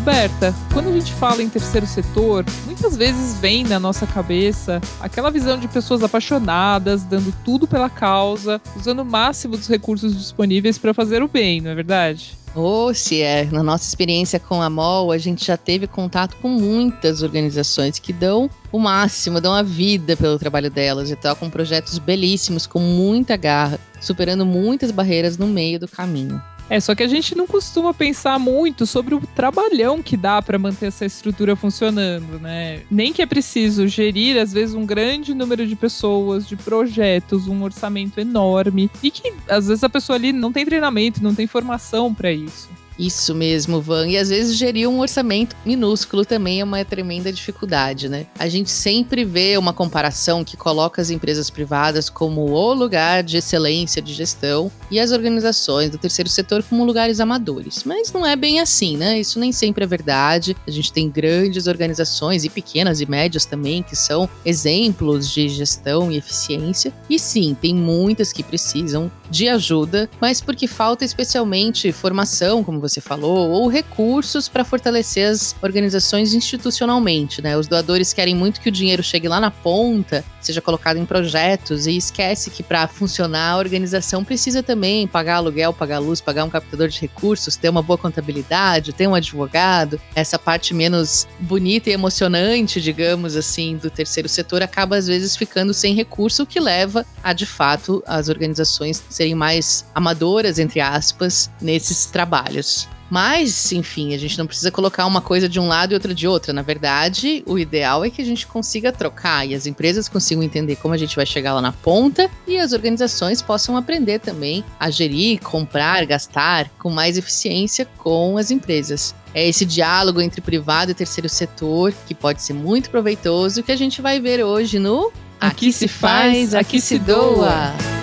Roberta, quando a gente fala em terceiro setor, muitas vezes vem na nossa cabeça aquela visão de pessoas apaixonadas, dando tudo pela causa, usando o máximo dos recursos disponíveis para fazer o bem, não é verdade? Oh, se é, na nossa experiência com a MOL, a gente já teve contato com muitas organizações que dão o máximo, dão a vida pelo trabalho delas e tocam projetos belíssimos com muita garra, superando muitas barreiras no meio do caminho. É, só que a gente não costuma pensar muito sobre o trabalhão que dá para manter essa estrutura funcionando, né? Nem que é preciso gerir, às vezes, um grande número de pessoas, de projetos, um orçamento enorme. E que, às vezes, a pessoa ali não tem treinamento, não tem formação para isso. Isso mesmo, Van. E às vezes gerir um orçamento minúsculo também é uma tremenda dificuldade, né? A gente sempre vê uma comparação que coloca as empresas privadas como o lugar de excelência de gestão e as organizações do terceiro setor como lugares amadores. Mas não é bem assim, né? Isso nem sempre é verdade. A gente tem grandes organizações e pequenas e médias também que são exemplos de gestão e eficiência. E sim, tem muitas que precisam de ajuda, mas porque falta especialmente formação, como você falou, ou recursos para fortalecer as organizações institucionalmente, né? Os doadores querem muito que o dinheiro chegue lá na ponta, seja colocado em projetos e esquece que para funcionar a organização precisa também pagar aluguel, pagar luz, pagar um captador de recursos, ter uma boa contabilidade, ter um advogado. Essa parte menos bonita e emocionante, digamos assim, do terceiro setor acaba às vezes ficando sem recurso, o que leva a de fato as organizações serem mais amadoras, entre aspas, nesses trabalhos. Mas, enfim, a gente não precisa colocar uma coisa de um lado e outra de outra. Na verdade, o ideal é que a gente consiga trocar e as empresas consigam entender como a gente vai chegar lá na ponta e as organizações possam aprender também a gerir, comprar, gastar com mais eficiência com as empresas. É esse diálogo entre privado e terceiro setor que pode ser muito proveitoso que a gente vai ver hoje no Aqui, aqui se faz, aqui se doa.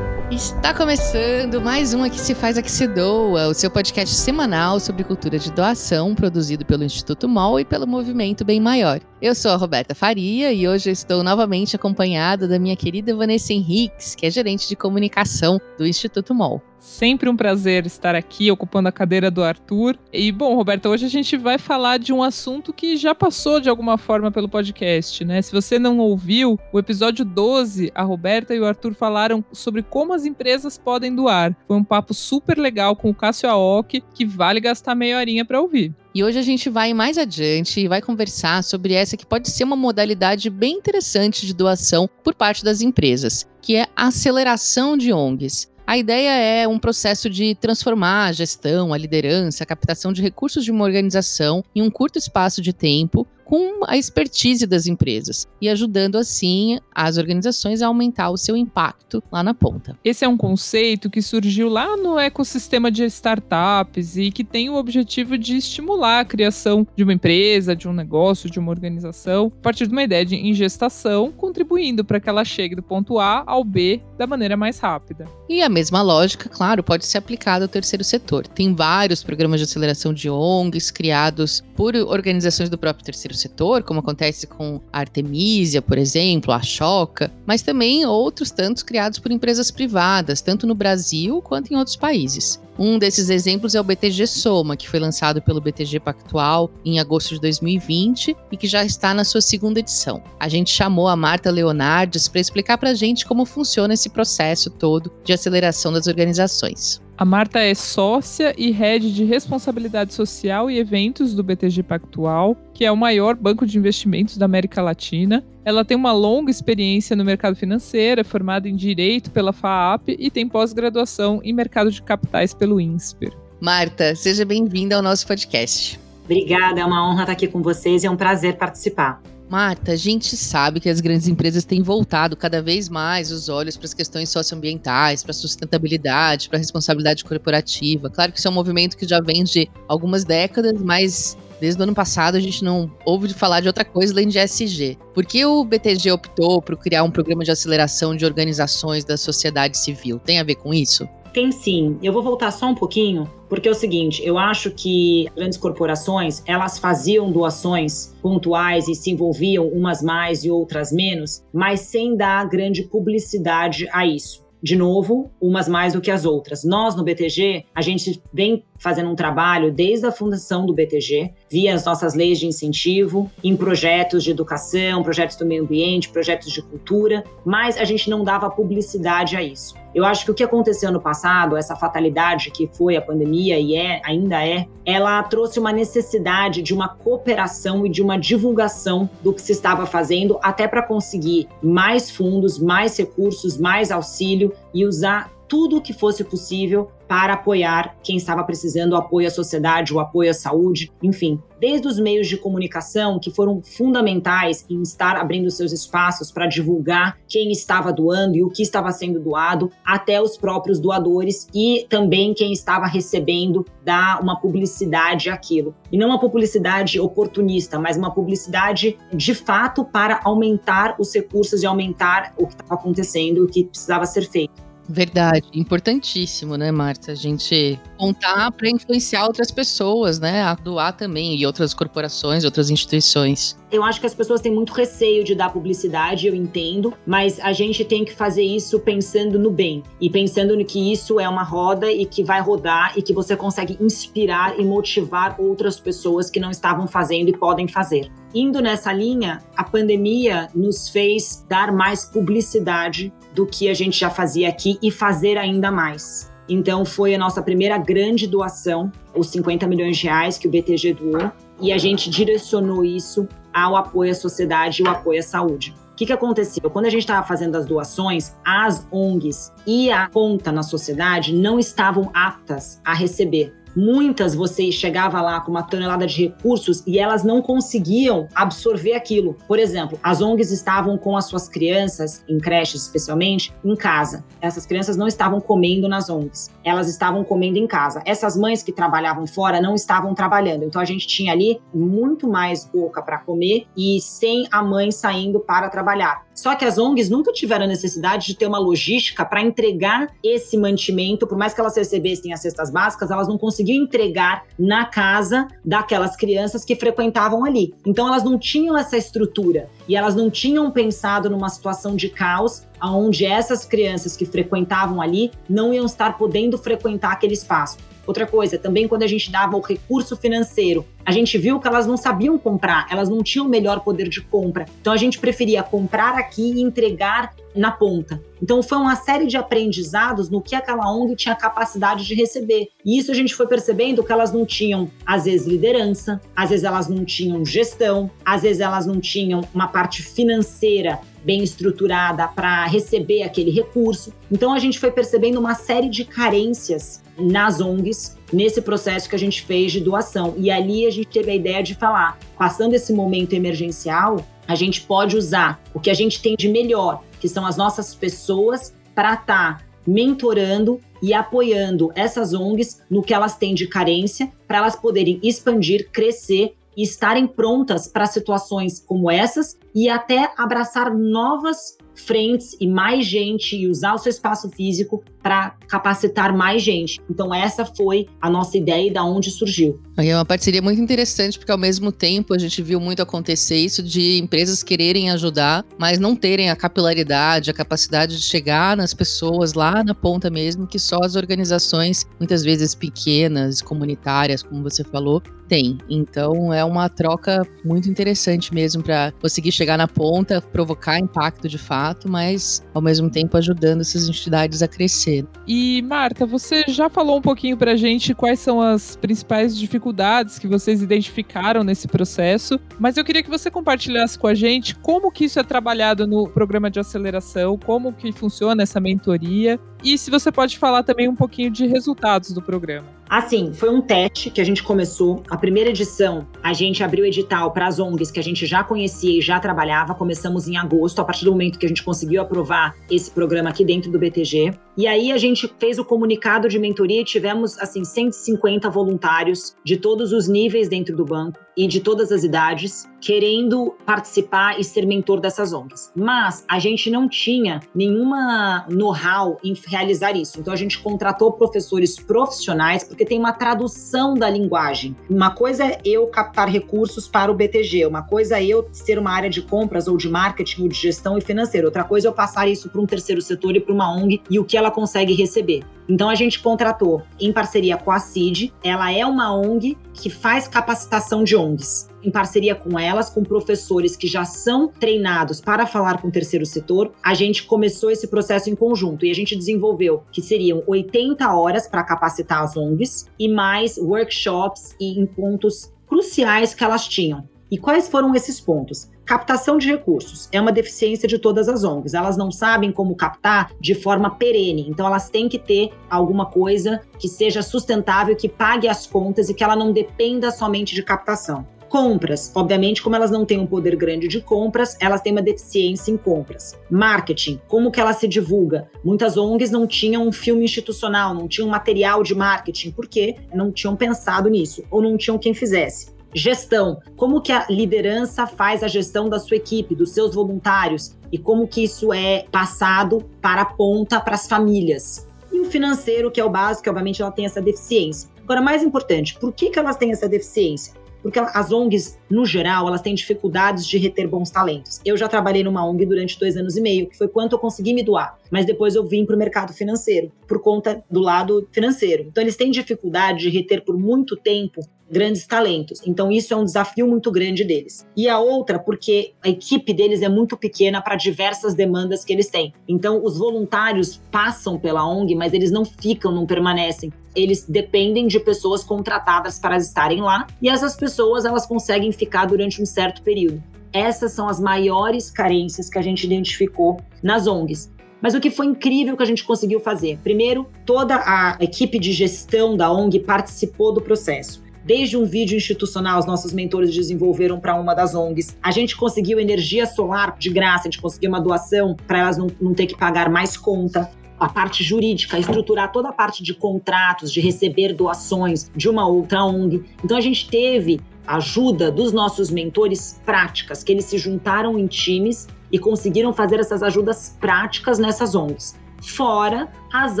Está começando mais um Aqui Se Faz, Aqui Se Doa, o seu podcast semanal sobre cultura de doação, produzido pelo Instituto MOL e pelo Movimento Bem Maior. Eu sou a Roberta Faria e hoje estou novamente acompanhada da minha querida Vanessa Henriques, que é gerente de comunicação do Instituto MOL. Sempre um prazer estar aqui ocupando a cadeira do Arthur. E bom, Roberta, hoje a gente vai falar de um assunto que já passou de alguma forma pelo podcast, né? Se você não ouviu, o episódio 12, a Roberta e o Arthur falaram sobre como as empresas podem doar. Foi um papo super legal com o Cássio Aoki, que vale gastar meia horinha para ouvir. E hoje a gente vai mais adiante e vai conversar sobre essa que pode ser uma modalidade bem interessante de doação por parte das empresas, que é a aceleração de ONGs. A ideia é um processo de transformar a gestão, a liderança, a captação de recursos de uma organização em um curto espaço de tempo com a expertise das empresas e ajudando assim as organizações a aumentar o seu impacto lá na ponta. Esse é um conceito que surgiu lá no ecossistema de startups e que tem o objetivo de estimular a criação de uma empresa, de um negócio, de uma organização, a partir de uma ideia de ingestação, contribuindo para que ela chegue do ponto A ao B da maneira mais rápida. E a mesma lógica, claro, pode ser aplicada ao terceiro setor. Tem vários programas de aceleração de ONGs criados por organizações do próprio terceiro setor, como acontece com a Artemisia, por exemplo, a Choca, mas também outros tantos criados por empresas privadas, tanto no Brasil quanto em outros países. Um desses exemplos é o BTG Soma, que foi lançado pelo BTG Pactual em agosto de 2020 e que já está na sua segunda edição. A gente chamou a Marta Leonardes para explicar para a gente como funciona esse processo todo de aceleração das organizações. A Marta é sócia e head de responsabilidade social e eventos do BTG Pactual, que é o maior banco de investimentos da América Latina. Ela tem uma longa experiência no mercado financeiro, é formada em direito pela FAAP e tem pós-graduação em mercado de capitais pelo INSPER. Marta, seja bem-vinda ao nosso podcast. Obrigada, é uma honra estar aqui com vocês e é um prazer participar. Marta, a gente sabe que as grandes empresas têm voltado cada vez mais os olhos para as questões socioambientais, para a sustentabilidade, para a responsabilidade corporativa. Claro que isso é um movimento que já vem de algumas décadas, mas desde o ano passado a gente não ouve falar de outra coisa além de SG. Por que o BTG optou por criar um programa de aceleração de organizações da sociedade civil? Tem a ver com isso? Tem sim. Eu vou voltar só um pouquinho, porque é o seguinte, eu acho que grandes corporações, elas faziam doações pontuais e se envolviam umas mais e outras menos, mas sem dar grande publicidade a isso. de novo, umas mais do que as outras. Nós no BTG, a gente vem fazendo um trabalho desde a fundação do BTG, via as nossas leis de incentivo, em projetos de educação, projetos do meio ambiente, projetos de cultura, mas a gente não dava publicidade a isso. Eu acho que o que aconteceu no passado, essa fatalidade que foi a pandemia e é, ainda é, ela trouxe uma necessidade de uma cooperação e de uma divulgação do que se estava fazendo, até para conseguir mais fundos, mais recursos, mais auxílio e usar tudo o que fosse possível para apoiar quem estava precisando, o apoio à sociedade, o apoio à saúde, enfim. Desde os meios de comunicação, que foram fundamentais em estar abrindo seus espaços para divulgar quem estava doando e o que estava sendo doado, até os próprios doadores e também quem estava recebendo dar uma publicidade àquilo. E não uma publicidade oportunista, mas uma publicidade de fato para aumentar os recursos e aumentar o que estava acontecendo e o que precisava ser feito. Verdade, importantíssimo, né, Marta? A gente contar para influenciar outras pessoas, né, a doar também e outras corporações, outras instituições. Eu acho que as pessoas têm muito receio de dar publicidade, eu entendo, mas a gente tem que fazer isso pensando no bem e pensando no que isso é uma roda e que vai rodar e que você consegue inspirar e motivar outras pessoas que não estavam fazendo e podem fazer. Indo nessa linha, a pandemia nos fez dar mais publicidade do que a gente já fazia aqui e fazer ainda mais. Então foi a nossa primeira grande doação, os 50 milhões de reais que o BTG doou, e a gente direcionou isso ao apoio à sociedade e o apoio à saúde. O que, que aconteceu? Quando a gente estava fazendo as doações, as ONGs e a conta na sociedade não estavam aptas a receber. Muitas você chegava lá com uma tonelada de recursos e elas não conseguiam absorver aquilo. Por exemplo, as ONGs estavam com as suas crianças, em creches especialmente, em casa. Essas crianças não estavam comendo nas ONGs, elas estavam comendo em casa. Essas mães que trabalhavam fora não estavam trabalhando. Então a gente tinha ali muito mais boca para comer e sem a mãe saindo para trabalhar. Só que as ONGs nunca tiveram necessidade de ter uma logística para entregar esse mantimento, por mais que elas recebessem as cestas básicas, elas não conseguiam entregar na casa daquelas crianças que frequentavam ali. Então elas não tinham essa estrutura e elas não tinham pensado numa situação de caos onde essas crianças que frequentavam ali não iam estar podendo frequentar aquele espaço. Outra coisa, também quando a gente dava o recurso financeiro, a gente viu que elas não sabiam comprar, elas não tinham o melhor poder de compra. Então a gente preferia comprar aqui e entregar na ponta. Então foi uma série de aprendizados no que aquela ONG tinha capacidade de receber. E isso a gente foi percebendo que elas não tinham, às vezes, liderança, às vezes elas não tinham gestão, às vezes elas não tinham uma parte financeira bem estruturada para receber aquele recurso. Então a gente foi percebendo uma série de carências nas ONGs nesse processo que a gente fez de doação. E ali a gente teve a ideia de falar, passando esse momento emergencial, a gente pode usar o que a gente tem de melhor, que são as nossas pessoas, para estar tá mentorando e apoiando essas ONGs no que elas têm de carência, para elas poderem expandir, crescer e estarem prontas para situações como essas e até abraçar novas frentes e mais gente e usar o seu espaço físico para capacitar mais gente. Então essa foi a nossa ideia e da onde surgiu. É uma parceria muito interessante porque ao mesmo tempo a gente viu muito acontecer isso de empresas quererem ajudar, mas não terem a capilaridade, a capacidade de chegar nas pessoas lá na ponta mesmo que só as organizações, muitas vezes pequenas, comunitárias, como você falou, têm. Então é uma troca muito interessante mesmo para conseguir chegar na ponta, provocar impacto de fato, mas ao mesmo tempo ajudando essas entidades a crescer. E Marta, você já falou um pouquinho pra gente quais são as principais dificuldades que vocês identificaram nesse processo, mas eu queria que você compartilhasse com a gente como que isso é trabalhado no programa de aceleração, como que funciona essa mentoria e se você pode falar também um pouquinho de resultados do programa. Assim, foi um teste que a gente começou. A primeira edição, a gente abriu edital para as ONGs que a gente já conhecia e já trabalhava. Começamos em agosto, a partir do momento que a gente conseguiu aprovar esse programa aqui dentro do BTG. E aí a gente fez o comunicado de mentoria e tivemos assim 150 voluntários de todos os níveis dentro do banco e de todas as idades querendo participar e ser mentor dessas ONGs. Mas a gente não tinha nenhuma know-how em realizar isso. Então a gente contratou professores profissionais porque tem uma tradução da linguagem. Uma coisa é eu captar recursos para o BTG. Uma coisa é eu ser uma área de compras ou de marketing ou de gestão e financeiro. Outra coisa é eu passar isso para um terceiro setor e para uma ONG e o que ela consegue receber. Então a gente contratou em parceria com a CID. Ela é uma ONG que faz capacitação de ONGs. Em parceria com elas, com professores que já são treinados para falar com o terceiro setor, a gente começou esse processo em conjunto e a gente desenvolveu que seriam 80 horas para capacitar as ONGs e mais workshops e em pontos cruciais que elas tinham. E quais foram esses pontos? Captação de recursos é uma deficiência de todas as ONGs. Elas não sabem como captar de forma perene. Então, elas têm que ter alguma coisa que seja sustentável, que pague as contas e que ela não dependa somente de captação. Compras, obviamente, como elas não têm um poder grande de compras, elas têm uma deficiência em compras. Marketing, como que ela se divulga? Muitas ONGs não tinham um filme institucional, não tinham material de marketing, porque não tinham pensado nisso ou não tinham quem fizesse. Gestão. Como que a liderança faz a gestão da sua equipe, dos seus voluntários e como que isso é passado para a ponta para as famílias. E o financeiro, que é o básico, que obviamente ela tem essa deficiência. Agora, mais importante, por que, que elas têm essa deficiência? Porque as ONGs, no geral, elas têm dificuldades de reter bons talentos. Eu já trabalhei numa ONG durante dois anos e meio, que foi quanto eu consegui me doar. Mas depois eu vim para o mercado financeiro, por conta do lado financeiro. Então, eles têm dificuldade de reter por muito tempo grandes talentos. Então, isso é um desafio muito grande deles. E a outra, porque a equipe deles é muito pequena para diversas demandas que eles têm. Então, os voluntários passam pela ONG, mas eles não ficam, não permanecem. Eles dependem de pessoas contratadas para estarem lá, e essas pessoas elas conseguem ficar durante um certo período. Essas são as maiores carências que a gente identificou nas ONGs. Mas o que foi incrível que a gente conseguiu fazer? Primeiro, toda a equipe de gestão da ONG participou do processo. Desde um vídeo institucional, os nossos mentores desenvolveram para uma das ONGs. A gente conseguiu energia solar de graça, a gente conseguiu uma doação para elas não, não ter que pagar mais conta a parte jurídica, estruturar toda a parte de contratos, de receber doações de uma outra ONG. Então a gente teve ajuda dos nossos mentores práticas, que eles se juntaram em times e conseguiram fazer essas ajudas práticas nessas ONGs fora as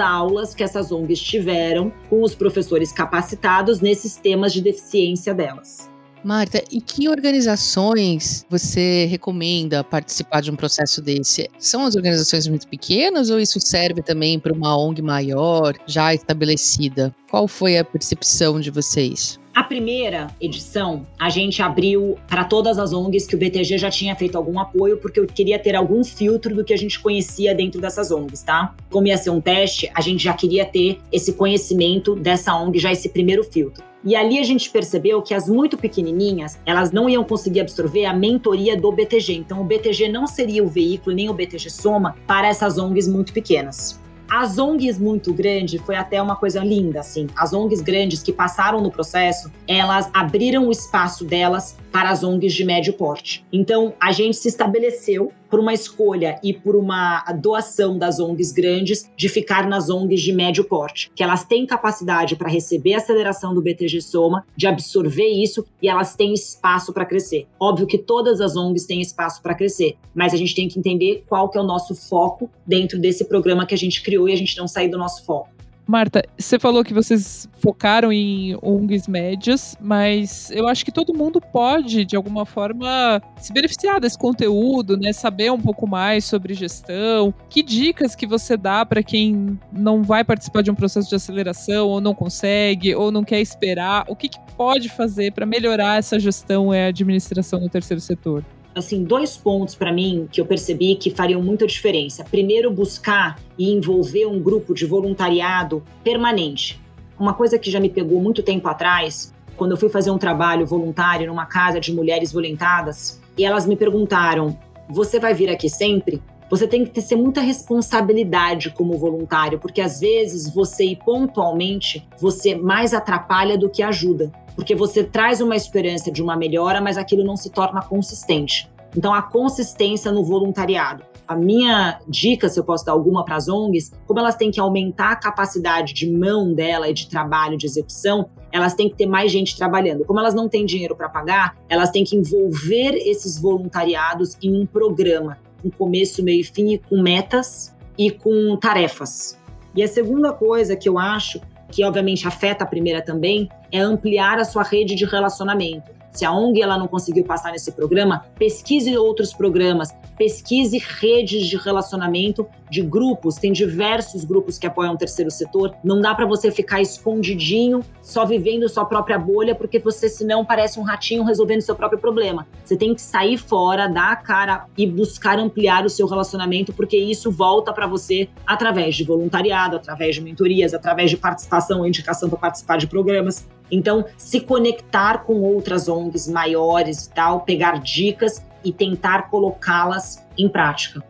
aulas que essas ONGs tiveram com os professores capacitados nesses temas de deficiência delas. Marta, e que organizações você recomenda participar de um processo desse? São as organizações muito pequenas ou isso serve também para uma ONG maior, já estabelecida? Qual foi a percepção de vocês? A primeira edição, a gente abriu para todas as ONGs que o BTG já tinha feito algum apoio, porque eu queria ter algum filtro do que a gente conhecia dentro dessas ONGs, tá? Como ia ser um teste, a gente já queria ter esse conhecimento dessa ONG, já esse primeiro filtro. E ali a gente percebeu que as muito pequenininhas, elas não iam conseguir absorver a mentoria do BTG. Então o BTG não seria o veículo, nem o BTG Soma, para essas ONGs muito pequenas. As ONGs muito grandes foi até uma coisa linda, assim. As ONGs grandes que passaram no processo, elas abriram o espaço delas para as ONGs de médio porte. Então, a gente se estabeleceu por uma escolha e por uma doação das ONGs grandes de ficar nas ONGs de médio porte, que elas têm capacidade para receber a aceleração do BTG Soma, de absorver isso e elas têm espaço para crescer. Óbvio que todas as ONGs têm espaço para crescer, mas a gente tem que entender qual que é o nosso foco dentro desse programa que a gente criou e a gente não sair do nosso foco. Marta, você falou que vocês focaram em ONGs médias, mas eu acho que todo mundo pode, de alguma forma, se beneficiar desse conteúdo, né? Saber um pouco mais sobre gestão. Que dicas que você dá para quem não vai participar de um processo de aceleração, ou não consegue, ou não quer esperar? O que, que pode fazer para melhorar essa gestão e administração no terceiro setor? Assim, dois pontos para mim que eu percebi que fariam muita diferença. Primeiro, buscar e envolver um grupo de voluntariado permanente. Uma coisa que já me pegou muito tempo atrás, quando eu fui fazer um trabalho voluntário numa casa de mulheres violentadas, e elas me perguntaram: "Você vai vir aqui sempre?" Você tem que ter muita responsabilidade como voluntário, porque às vezes você ir pontualmente, você mais atrapalha do que ajuda porque você traz uma esperança de uma melhora, mas aquilo não se torna consistente. Então, a consistência no voluntariado. A minha dica, se eu posso dar alguma para as ONGs, como elas têm que aumentar a capacidade de mão dela e de trabalho, de execução, elas têm que ter mais gente trabalhando. Como elas não têm dinheiro para pagar, elas têm que envolver esses voluntariados em um programa, com começo, meio e fim, com metas e com tarefas. E a segunda coisa que eu acho, que obviamente afeta a primeira também, é ampliar a sua rede de relacionamento. Se a ONG ela não conseguiu passar nesse programa, pesquise outros programas, pesquise redes de relacionamento de grupos. Tem diversos grupos que apoiam o terceiro setor. Não dá para você ficar escondidinho, só vivendo sua própria bolha, porque você senão parece um ratinho resolvendo seu próprio problema. Você tem que sair fora, dar a cara e buscar ampliar o seu relacionamento, porque isso volta para você através de voluntariado, através de mentorias, através de participação indicação para participar de programas. Então, se conectar com outras ONGs maiores e tal, pegar dicas e tentar colocá-las em prática.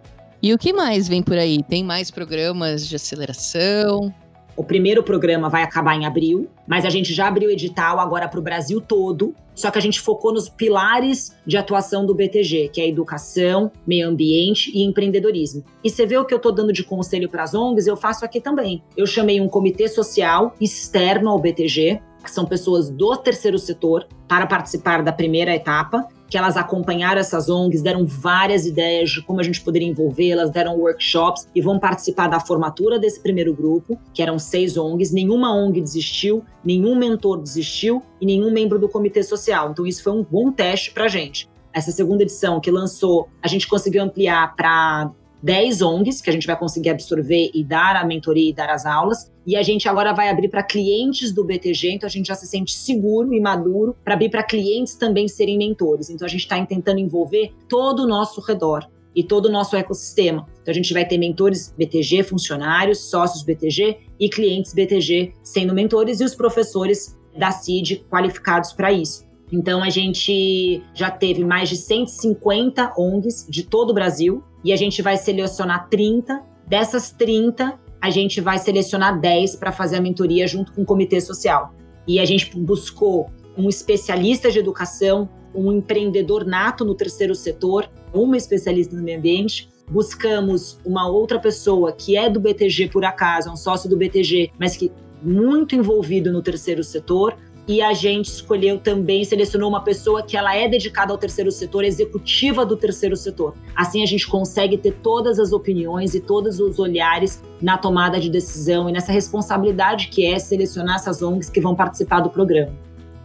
E o que mais vem por aí? Tem mais programas de aceleração? O primeiro programa vai acabar em abril, mas a gente já abriu edital agora para o Brasil todo. Só que a gente focou nos pilares de atuação do BTG, que é educação, meio ambiente e empreendedorismo. E você vê o que eu estou dando de conselho para as ONGs, eu faço aqui também. Eu chamei um comitê social externo ao BTG, que são pessoas do terceiro setor, para participar da primeira etapa, que elas acompanharam essas ONGs, deram várias ideias de como a gente poderia envolvê-las, deram workshops e vão participar da formatura desse primeiro grupo, que eram seis ONGs. Nenhuma ONG desistiu, nenhum mentor desistiu e nenhum membro do comitê social. Então, isso foi um bom teste para a gente. Essa segunda edição que lançou, a gente conseguiu ampliar para 10 ONGs que a gente vai conseguir absorver e dar a mentoria e dar as aulas. E a gente agora vai abrir para clientes do BTG, então a gente já se sente seguro e maduro para abrir para clientes também serem mentores. Então a gente está tentando envolver todo o nosso redor e todo o nosso ecossistema. Então a gente vai ter mentores BTG, funcionários, sócios BTG e clientes BTG sendo mentores e os professores da CID qualificados para isso. Então a gente já teve mais de 150 ONGs de todo o Brasil e a gente vai selecionar 30. Dessas 30, a gente vai selecionar 10 para fazer a mentoria junto com o comitê social. E a gente buscou um especialista de educação, um empreendedor nato no terceiro setor, uma especialista no meio ambiente. Buscamos uma outra pessoa que é do BTG por acaso, é um sócio do BTG, mas que muito envolvido no terceiro setor, e a gente escolheu também, selecionou uma pessoa que ela é dedicada ao terceiro setor, executiva do terceiro setor. Assim a gente consegue ter todas as opiniões e todos os olhares na tomada de decisão e nessa responsabilidade que é selecionar essas ONGs que vão participar do programa.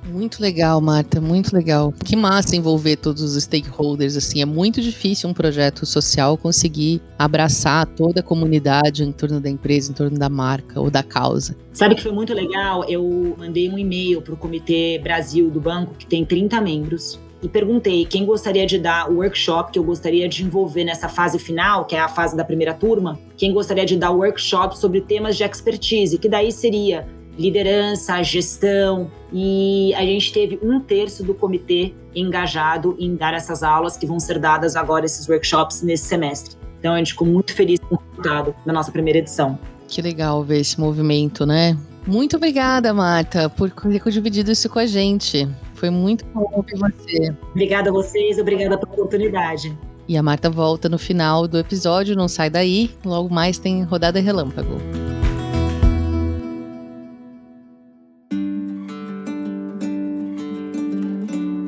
Muito legal, Marta, muito legal. Que massa envolver todos os stakeholders, assim, é muito difícil um projeto social conseguir abraçar toda a comunidade em torno da empresa, em torno da marca ou da causa. Sabe que foi muito legal? Eu mandei um e-mail para o Comitê Brasil do banco, que tem 30 membros, e perguntei quem gostaria de dar o workshop que eu gostaria de envolver nessa fase final, que é a fase da primeira turma, quem gostaria de dar o workshop sobre temas de expertise, que daí seria liderança, gestão, e a gente teve um terço do comitê engajado em dar essas aulas que vão ser dadas agora, esses workshops, nesse semestre. Então a gente ficou muito feliz com o resultado da nossa primeira edição. Que legal ver esse movimento, né? Muito obrigada, Marta, por ter dividido isso com a gente. Foi muito bom ouvir você. Obrigada a vocês, obrigada pela oportunidade. E a Marta volta no final do episódio, não sai daí. Logo mais tem rodada relâmpago.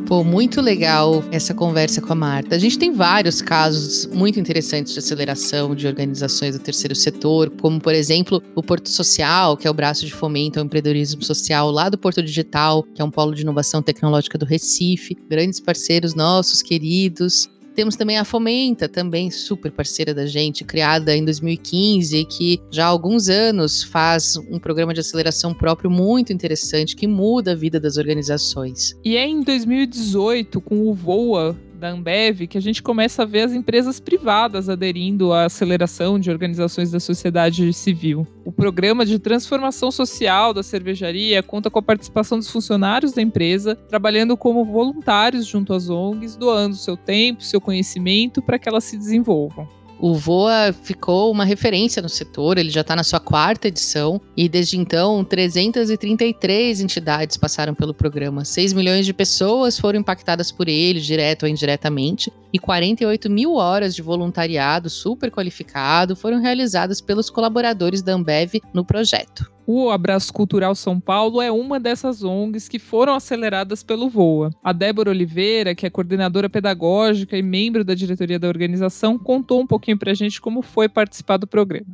Pô, muito legal essa conversa com a Marta. A gente tem vários casos muito interessantes de aceleração de organizações do terceiro setor, como, por exemplo, o Porto Social, que é o braço de fomento ao empreendedorismo social lá do Porto Digital, que é um polo de inovação tecnológica do Recife. Grandes parceiros nossos, queridos. Temos também a Fomenta, também super parceira da gente, criada em 2015, que já há alguns anos faz um programa de aceleração próprio muito interessante que muda a vida das organizações. E é em 2018, com o Voa, da Ambev que a gente começa a ver as empresas privadas aderindo à aceleração de organizações da sociedade civil. O programa de transformação social da cervejaria conta com a participação dos funcionários da empresa, trabalhando como voluntários junto às ONGs, doando seu tempo, seu conhecimento para que elas se desenvolvam. O VOA ficou uma referência no setor, ele já está na sua quarta edição e desde então 333 entidades passaram pelo programa. 6 milhões de pessoas foram impactadas por ele, direto ou indiretamente, e 48 mil horas de voluntariado super qualificado foram realizadas pelos colaboradores da Ambev no projeto. O Abraço Cultural São Paulo é uma dessas ONGs que foram aceleradas pelo VOA. A Débora Oliveira, que é coordenadora pedagógica e membro da diretoria da organização, contou um pouquinho para a gente como foi participar do programa.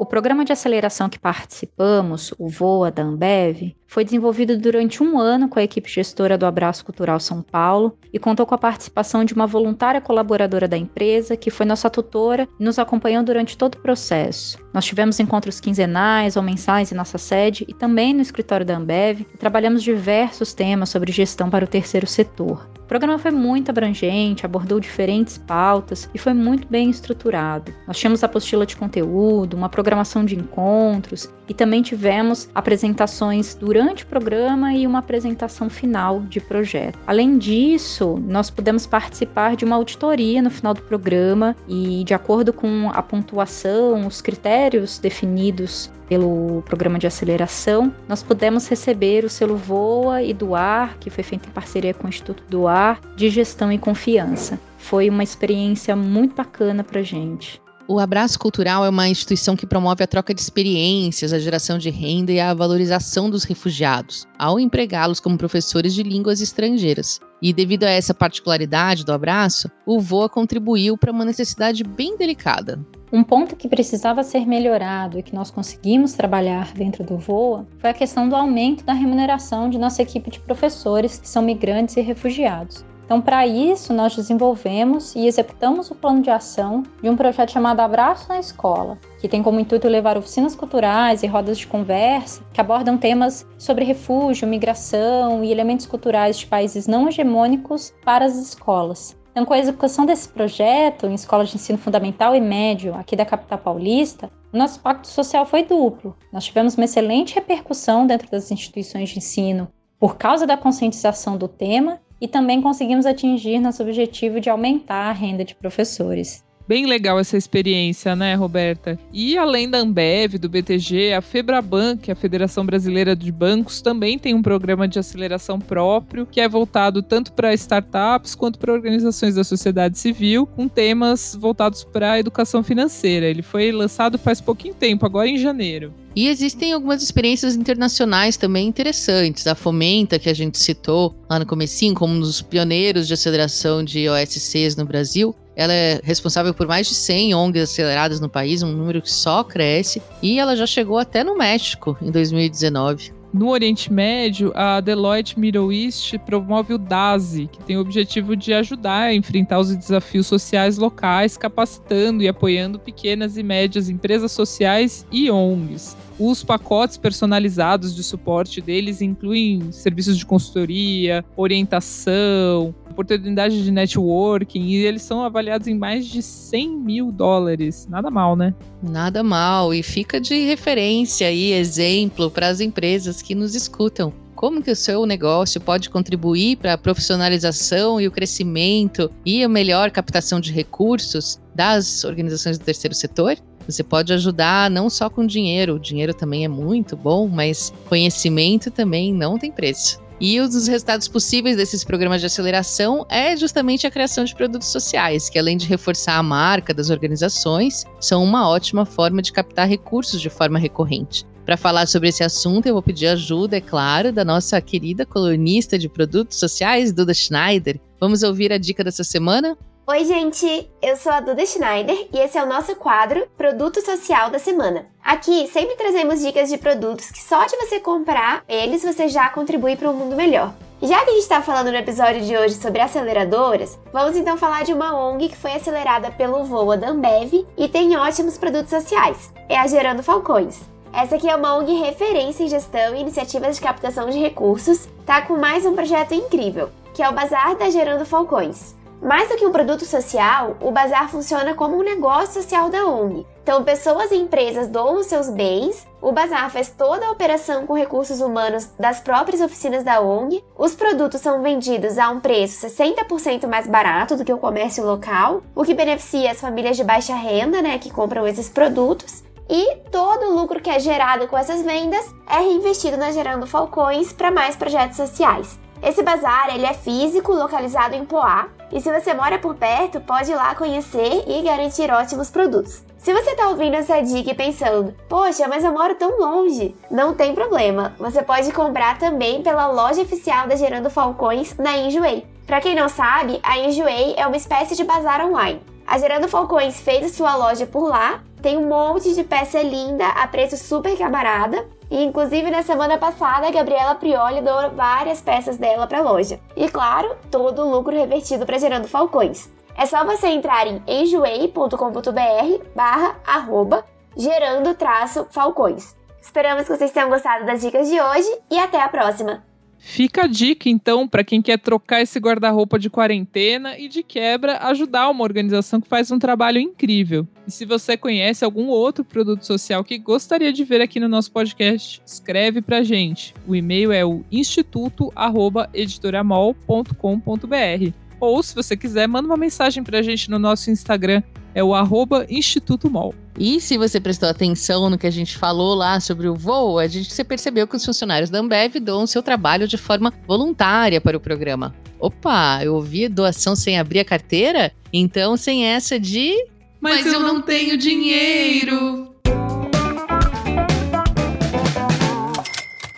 O programa de aceleração que participamos, o VOA da Ambev, foi desenvolvido durante um ano com a equipe gestora do Abraço Cultural São Paulo e contou com a participação de uma voluntária colaboradora da empresa, que foi nossa tutora e nos acompanhou durante todo o processo. Nós tivemos encontros quinzenais ou mensais em nossa sede e também no escritório da Ambev e trabalhamos diversos temas sobre gestão para o terceiro setor. O programa foi muito abrangente, abordou diferentes pautas e foi muito bem estruturado. Nós tínhamos apostila de conteúdo, uma programação de encontros e também tivemos apresentações durante o programa e uma apresentação final de projeto. Além disso, nós pudemos participar de uma auditoria no final do programa e, de acordo com a pontuação, os critérios definidos pelo programa de aceleração, nós pudemos receber o selo VOA e do Ar, que foi feito em parceria com o Instituto do Ar, de gestão e confiança. Foi uma experiência muito bacana para gente. O Abraço Cultural é uma instituição que promove a troca de experiências, a geração de renda e a valorização dos refugiados, ao empregá-los como professores de línguas estrangeiras. E devido a essa particularidade do abraço, o VOA contribuiu para uma necessidade bem delicada. Um ponto que precisava ser melhorado e que nós conseguimos trabalhar dentro do VOA foi a questão do aumento da remuneração de nossa equipe de professores que são migrantes e refugiados. Então, para isso, nós desenvolvemos e executamos o plano de ação de um projeto chamado Abraço na Escola, que tem como intuito levar oficinas culturais e rodas de conversa que abordam temas sobre refúgio, migração e elementos culturais de países não hegemônicos para as escolas. Então, com a execução desse projeto em escolas de ensino fundamental e médio aqui da capital paulista, o nosso impacto social foi duplo. Nós tivemos uma excelente repercussão dentro das instituições de ensino por causa da conscientização do tema e também conseguimos atingir nosso objetivo de aumentar a renda de professores. Bem legal essa experiência, né, Roberta? E além da Ambev, do BTG, a Febraban, que é a Federação Brasileira de Bancos, também tem um programa de aceleração próprio, que é voltado tanto para startups quanto para organizações da sociedade civil, com temas voltados para a educação financeira. Ele foi lançado faz pouquinho tempo, agora em janeiro. E existem algumas experiências internacionais também interessantes. A Fomenta, que a gente citou lá no comecinho, como um dos pioneiros de aceleração de OSCs no Brasil, ela é responsável por mais de 100 ONGs aceleradas no país, um número que só cresce, e ela já chegou até no México em 2019. No Oriente Médio, a Deloitte Middle East promove o DASI, que tem o objetivo de ajudar a enfrentar os desafios sociais locais, capacitando e apoiando pequenas e médias empresas sociais e ONGs. Os pacotes personalizados de suporte deles incluem serviços de consultoria, orientação, oportunidade de networking e eles são avaliados em mais de 100 mil dólares. Nada mal, né? Nada mal. E fica de referência e exemplo para as empresas que nos escutam. Como que o seu negócio pode contribuir para a profissionalização e o crescimento e a melhor captação de recursos das organizações do terceiro setor? Você pode ajudar não só com dinheiro, o dinheiro também é muito bom, mas conhecimento também não tem preço. E um dos resultados possíveis desses programas de aceleração é justamente a criação de produtos sociais, que além de reforçar a marca das organizações, são uma ótima forma de captar recursos de forma recorrente. Para falar sobre esse assunto, eu vou pedir ajuda, é claro, da nossa querida colunista de produtos sociais, Duda Schneider. Vamos ouvir a dica dessa semana? Oi, gente! Eu sou a Duda Schneider e esse é o nosso quadro Produto Social da Semana. Aqui sempre trazemos dicas de produtos que só de você comprar eles você já contribui para um mundo melhor. Já que a gente está falando no episódio de hoje sobre aceleradoras, vamos então falar de uma ONG que foi acelerada pelo Voa da Ambev e tem ótimos produtos sociais. É a Gerando Falcões. Essa aqui é uma ONG referência em gestão e iniciativas de captação de recursos, tá com mais um projeto incrível, que é o Bazar da Gerando Falcões. Mais do que um produto social, o bazar funciona como um negócio social da ONG. Então, pessoas e empresas doam seus bens, o bazar faz toda a operação com recursos humanos das próprias oficinas da ONG, os produtos são vendidos a um preço 60% mais barato do que o comércio local, o que beneficia as famílias de baixa renda, né, que compram esses produtos, e todo o lucro que é gerado com essas vendas é reinvestido na Gerando Falcões para mais projetos sociais. Esse bazar ele é físico, localizado em Poá, e se você mora por perto, pode ir lá conhecer e garantir ótimos produtos. Se você está ouvindo essa dica e pensando, poxa, mas eu moro tão longe, não tem problema. Você pode comprar também pela loja oficial da Gerando Falcões na Enjoei. Para quem não sabe, a Enjoei é uma espécie de bazar online. A Gerando Falcões fez sua loja por lá Tem um monte de peça linda a preço super camarada. E inclusive na semana passada a Gabriela Prioli doou várias peças dela para a loja. E claro, todo o lucro revertido para Gerando Falcões. É só você entrar em enjoei.com.br barra arroba gerando traço falcões. Esperamos que vocês tenham gostado das dicas de hoje e até a próxima! Fica a dica, então, para quem quer trocar esse guarda-roupa de quarentena e de quebra, ajudar uma organização que faz um trabalho incrível. E se você conhece algum outro produto social que gostaria de ver aqui no nosso podcast, escreve para gente. O e-mail é o instituto@editoriamol.com.br. Ou, se você quiser, manda uma mensagem para gente no nosso Instagram, é o arroba Instituto Mol. E se você prestou atenção no que a gente falou lá sobre o voo, a gente você percebeu que os funcionários da Ambev doam seu trabalho de forma voluntária para o programa. Opa, eu ouvi doação sem abrir a carteira? Então, sem essa de. Mas, Mas eu, eu não tenho dinheiro.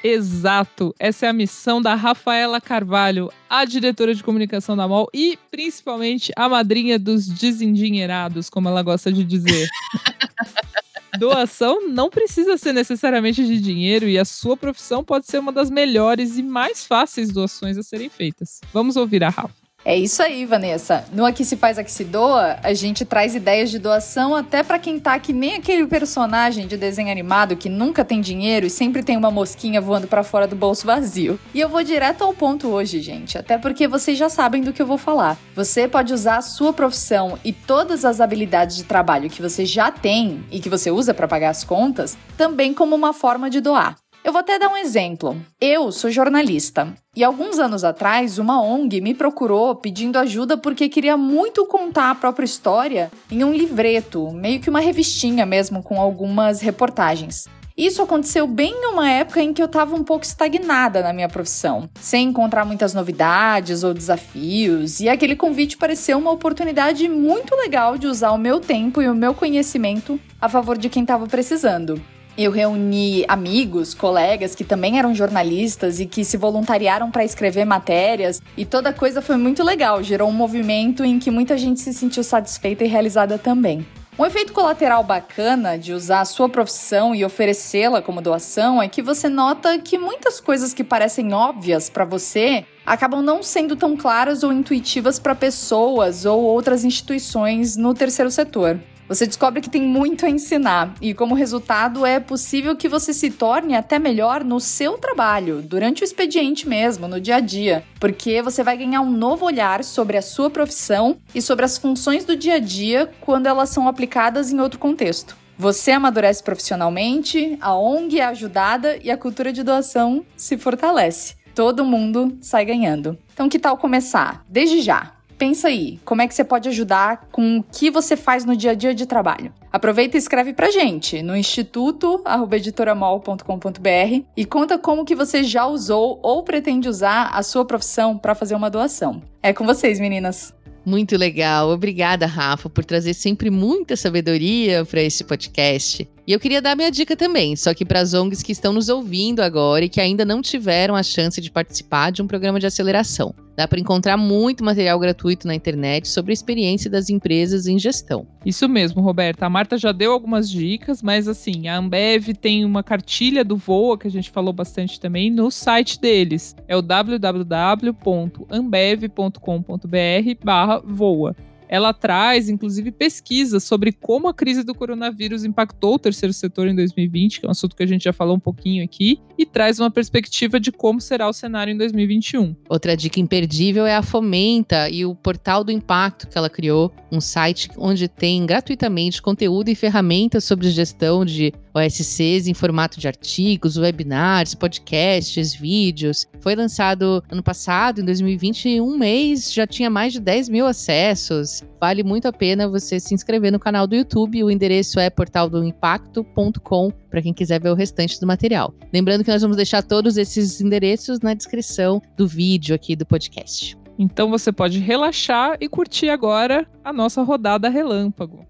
Exato. Essa é a missão da Rafaela Carvalho, a diretora de comunicação da MOL e principalmente a madrinha dos desendinheirados, como ela gosta de dizer. Doação não precisa ser necessariamente de dinheiro e a sua profissão pode ser uma das melhores e mais fáceis doações a serem feitas. Vamos ouvir a Rafa. É isso aí, Vanessa. No Aqui Se Faz Aqui Se Doa, a gente traz ideias de doação até para quem tá que nem aquele personagem de desenho animado que nunca tem dinheiro e sempre tem uma mosquinha voando para fora do bolso vazio. E eu vou direto ao ponto hoje, gente, até porque vocês já sabem do que eu vou falar. Você pode usar a sua profissão e todas as habilidades de trabalho que você já tem e que você usa para pagar as contas também como uma forma de doar. Eu vou até dar um exemplo. Eu sou jornalista e alguns anos atrás uma ONG me procurou pedindo ajuda porque queria muito contar a própria história em um livreto, meio que uma revistinha mesmo com algumas reportagens. Isso aconteceu bem em uma época em que eu estava um pouco estagnada na minha profissão, sem encontrar muitas novidades ou desafios, e aquele convite pareceu uma oportunidade muito legal de usar o meu tempo e o meu conhecimento a favor de quem estava precisando. Eu reuni amigos, colegas que também eram jornalistas e que se voluntariaram para escrever matérias, e toda coisa foi muito legal, gerou um movimento em que muita gente se sentiu satisfeita e realizada também. Um efeito colateral bacana de usar a sua profissão e oferecê-la como doação é que você nota que muitas coisas que parecem óbvias para você acabam não sendo tão claras ou intuitivas para pessoas ou outras instituições no terceiro setor. Você descobre que tem muito a ensinar e, como resultado, é possível que você se torne até melhor no seu trabalho, durante o expediente mesmo, no dia a dia, porque você vai ganhar um novo olhar sobre a sua profissão e sobre as funções do dia a dia quando elas são aplicadas em outro contexto. Você amadurece profissionalmente, a ONG é ajudada e a cultura de doação se fortalece. Todo mundo sai ganhando. Então, que tal começar? Desde já, Pensa aí, como é que você pode ajudar com o que você faz no dia a dia de trabalho? Aproveita e escreve pra gente no instituto@editoramol.com.br e conta como que você já usou ou pretende usar a sua profissão para fazer uma doação. É com vocês, meninas. Muito legal. Obrigada, Rafa, por trazer sempre muita sabedoria para esse podcast. E eu queria dar minha dica também, só que para as ONGs que estão nos ouvindo agora e que ainda não tiveram a chance de participar de um programa de aceleração. Dá para encontrar muito material gratuito na internet sobre a experiência das empresas em gestão. Isso mesmo, Roberta. A Marta já deu algumas dicas, mas assim, a Ambev tem uma cartilha do Voa, que a gente falou bastante também, no site deles. É o www.ambev.com.br/voa. Ela traz, inclusive, pesquisas sobre como a crise do coronavírus impactou o terceiro setor em 2020, que é um assunto que a gente já falou um pouquinho aqui, e traz uma perspectiva de como será o cenário em 2021. Outra dica imperdível é a Fomenta e o Portal do Impacto que ela criou, um site onde tem gratuitamente conteúdo e ferramentas sobre gestão de OSCs em formato de artigos, webinars, podcasts, vídeos. Foi lançado ano passado, em 2020, em um mês já tinha mais de 10 mil acessos. Vale muito a pena você se inscrever no canal do YouTube. O endereço é portaldoimpacto.com para quem quiser ver o restante do material. Lembrando que nós vamos deixar todos esses endereços na descrição do vídeo aqui do podcast. Então você pode relaxar e curtir agora a nossa rodada relâmpago.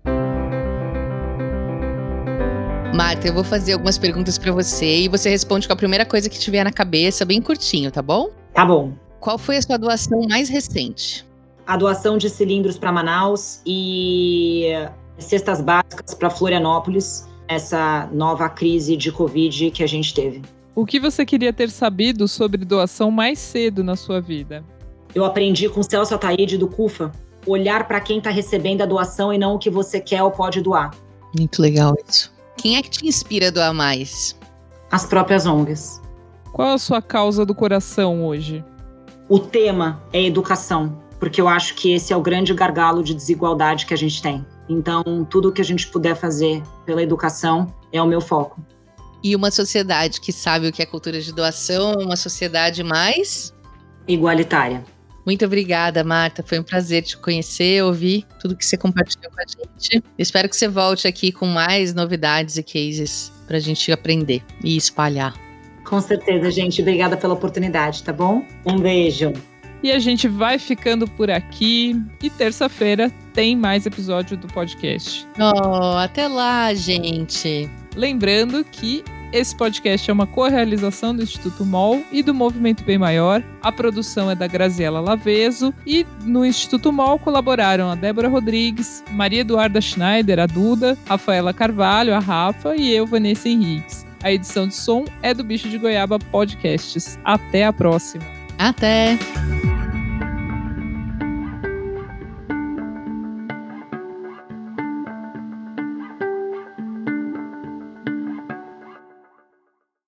Marta, eu vou fazer algumas perguntas para você e você responde com a primeira coisa que tiver na cabeça, bem curtinho, tá bom? Tá bom. Qual foi a sua doação mais recente? A doação de cilindros para Manaus e cestas básicas para Florianópolis, essa nova crise de Covid que a gente teve. O que você queria ter sabido sobre doação mais cedo na sua vida? Eu aprendi com Celso Ataíde do CUFA, olhar para quem está recebendo a doação e não o que você quer ou pode doar. Muito legal isso. Quem é que te inspira a doar mais? As próprias ONGs. Qual a sua causa do coração hoje? O tema é educação, porque eu acho que esse é o grande gargalo de desigualdade que a gente tem. Então, tudo que a gente puder fazer pela educação é o meu foco. E uma sociedade que sabe o que é cultura de doação, uma sociedade mais igualitária. Muito obrigada, Marta. Foi um prazer te conhecer, ouvir tudo que você compartilhou com a gente. espero que você volte aqui com mais novidades e cases para a gente aprender e espalhar. Com certeza, gente. Obrigada pela oportunidade, tá bom? Um beijo. E a gente vai ficando por aqui. E terça-feira tem mais episódio do podcast. Oh, até lá, gente. Lembrando que esse podcast é uma co-realização do Instituto MOL e do Movimento Bem Maior. A produção é da Graziela Laveso e no Instituto MOL colaboraram a Débora Rodrigues, Maria Eduarda Schneider, a Duda, Rafaela Carvalho, a Rafa e eu, Vanessa Henriques. A edição de som é do Bicho de Goiaba Podcasts. Até a próxima. Até!